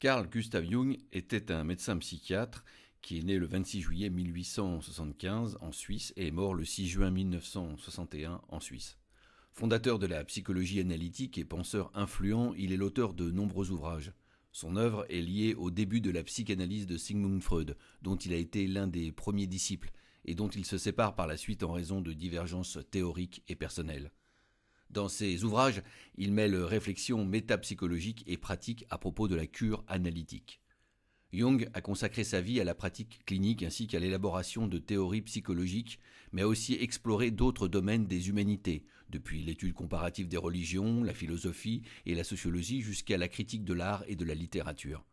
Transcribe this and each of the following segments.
Carl Gustav Jung était un médecin psychiatre qui est né le 26 juillet 1875 en Suisse et est mort le 6 juin 1961 en Suisse. Fondateur de la psychologie analytique et penseur influent, il est l'auteur de nombreux ouvrages. Son œuvre est liée au début de la psychanalyse de Sigmund Freud, dont il a été l'un des premiers disciples et dont il se sépare par la suite en raison de divergences théoriques et personnelles. Dans ses ouvrages, il mêle réflexion métapsychologique et pratique à propos de la cure analytique. Jung a consacré sa vie à la pratique clinique ainsi qu'à l'élaboration de théories psychologiques, mais a aussi exploré d'autres domaines des humanités, depuis l'étude comparative des religions, la philosophie et la sociologie jusqu'à la critique de l'art et de la littérature.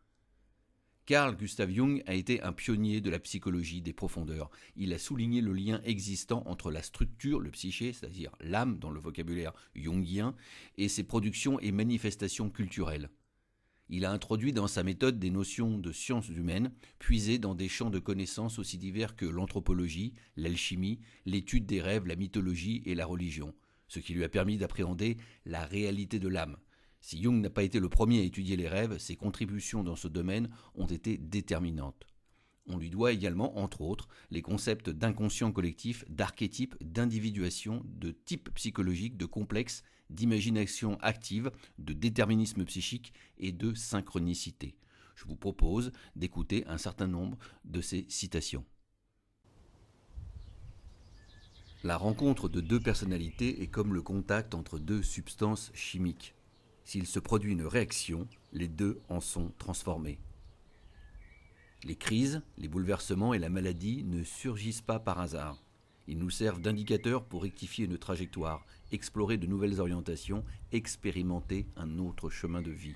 Carl Gustav Jung a été un pionnier de la psychologie des profondeurs. Il a souligné le lien existant entre la structure, le psyché, c'est-à-dire l'âme dans le vocabulaire jungien, et ses productions et manifestations culturelles. Il a introduit dans sa méthode des notions de sciences humaines, puisées dans des champs de connaissances aussi divers que l'anthropologie, l'alchimie, l'étude des rêves, la mythologie et la religion, ce qui lui a permis d'appréhender la réalité de l'âme. Si Jung n'a pas été le premier à étudier les rêves, ses contributions dans ce domaine ont été déterminantes. On lui doit également, entre autres, les concepts d'inconscient collectif, d'archétype, d'individuation, de type psychologique, de complexe, d'imagination active, de déterminisme psychique et de synchronicité. Je vous propose d'écouter un certain nombre de ces citations. La rencontre de deux personnalités est comme le contact entre deux substances chimiques. S'il se produit une réaction, les deux en sont transformés. Les crises, les bouleversements et la maladie ne surgissent pas par hasard. Ils nous servent d'indicateurs pour rectifier une trajectoire, explorer de nouvelles orientations, expérimenter un autre chemin de vie.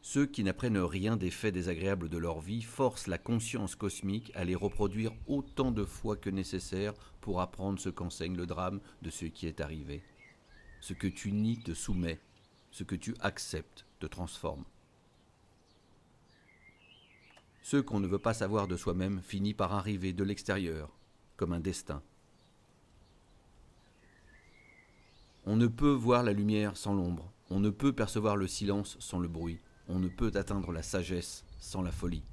Ceux qui n'apprennent rien des faits désagréables de leur vie forcent la conscience cosmique à les reproduire autant de fois que nécessaire pour apprendre ce qu'enseigne le drame de ce qui est arrivé. Ce que tu nies te soumet, ce que tu acceptes te transforme. Ce qu'on ne veut pas savoir de soi-même finit par arriver de l'extérieur, comme un destin. On ne peut voir la lumière sans l'ombre, on ne peut percevoir le silence sans le bruit, on ne peut atteindre la sagesse sans la folie.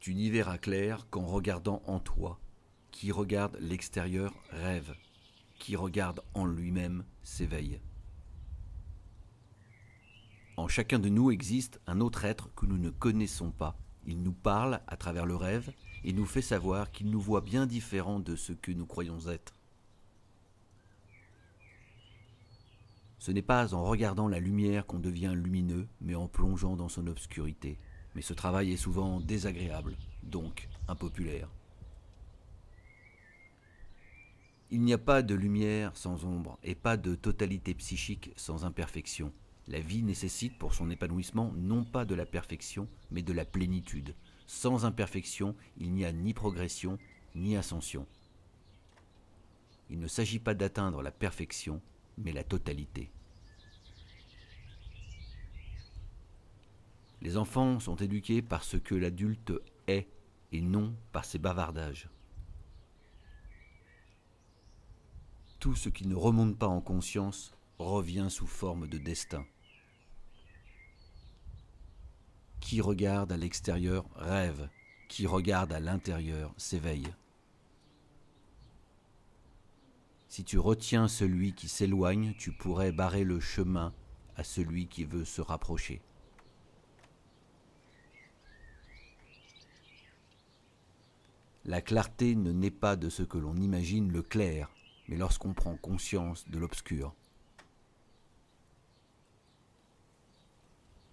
Tu n'y verras clair qu'en regardant en toi. Qui regarde l'extérieur rêve, qui regarde en lui-même s'éveille. En chacun de nous existe un autre être que nous ne connaissons pas il nous parle à travers le rêve et nous fait savoir qu'il nous voit bien différent de ce que nous croyons être. Ce n'est pas en regardant la lumière qu'on devient lumineux, mais en plongeant dans son obscurité. Mais ce travail est souvent désagréable, donc impopulaire. Il n'y a pas de lumière sans ombre et pas de totalité psychique sans imperfection. La vie nécessite pour son épanouissement non pas de la perfection, mais de la plénitude. Sans imperfection, il n'y a ni progression, ni ascension. Il ne s'agit pas d'atteindre la perfection, mais la totalité. Les enfants sont éduqués par ce que l'adulte est et non par ses bavardages. Tout ce qui ne remonte pas en conscience revient sous forme de destin. Qui regarde à l'extérieur rêve, qui regarde à l'intérieur s'éveille. Si tu retiens celui qui s'éloigne, tu pourrais barrer le chemin à celui qui veut se rapprocher. La clarté ne naît pas de ce que l'on imagine le clair, mais lorsqu'on prend conscience de l'obscur.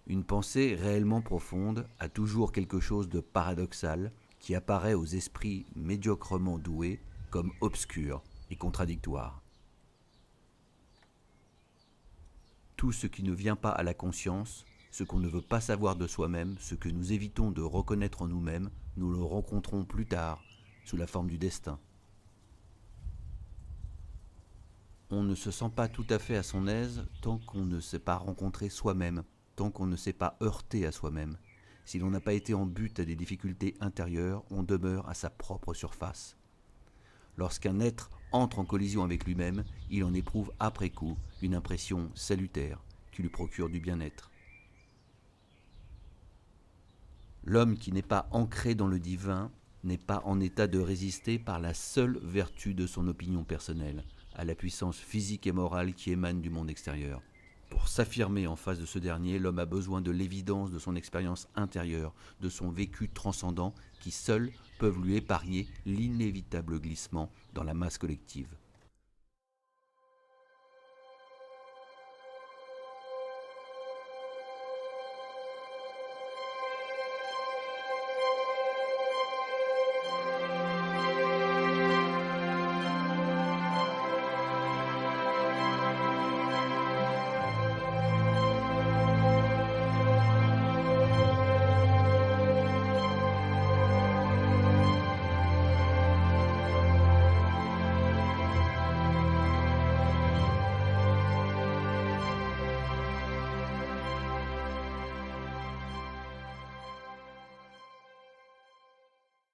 Une pensée réellement profonde a toujours quelque chose de paradoxal qui apparaît aux esprits médiocrement doués comme obscur et contradictoire. Tout ce qui ne vient pas à la conscience, ce qu'on ne veut pas savoir de soi-même, ce que nous évitons de reconnaître en nous-mêmes, nous le rencontrons plus tard, sous la forme du destin. On ne se sent pas tout à fait à son aise tant qu'on ne s'est pas rencontré soi-même tant qu'on ne s'est pas heurté à soi-même. Si l'on n'a pas été en but à des difficultés intérieures, on demeure à sa propre surface. Lorsqu'un être entre en collision avec lui-même, il en éprouve après coup une impression salutaire qui lui procure du bien-être. L'homme qui n'est pas ancré dans le divin n'est pas en état de résister par la seule vertu de son opinion personnelle à la puissance physique et morale qui émane du monde extérieur. Pour s'affirmer en face de ce dernier, l'homme a besoin de l'évidence de son expérience intérieure, de son vécu transcendant, qui seuls peuvent lui épargner l'inévitable glissement dans la masse collective.